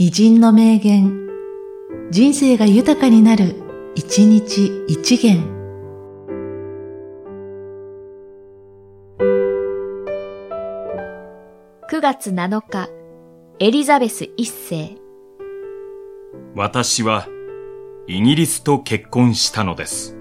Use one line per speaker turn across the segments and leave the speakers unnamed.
偉人の名言、人生が豊かになる、一日一元。
9月7日、エリザベス一世。
私はイギリスと結婚したのです。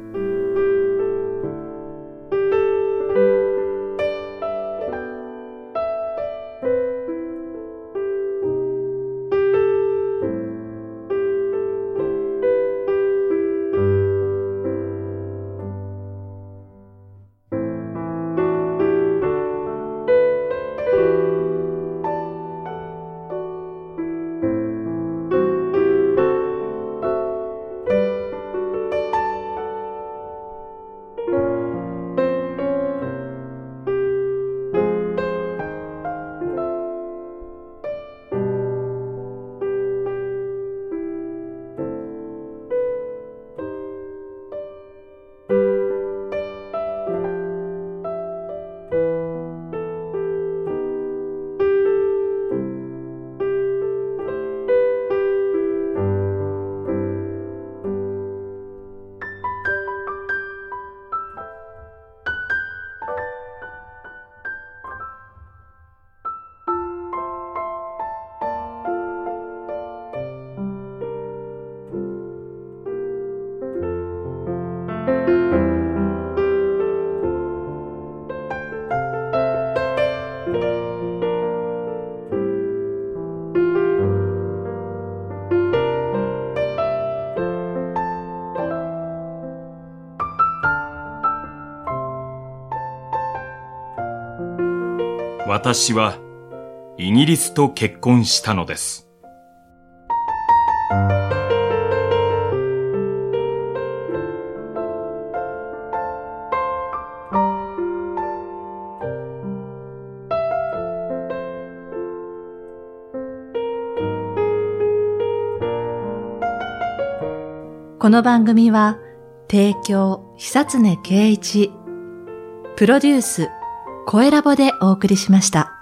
私はイギリスと結婚したのです。
この番組は、提供、久常圭一、プロデュース、声ラボでお送りしました。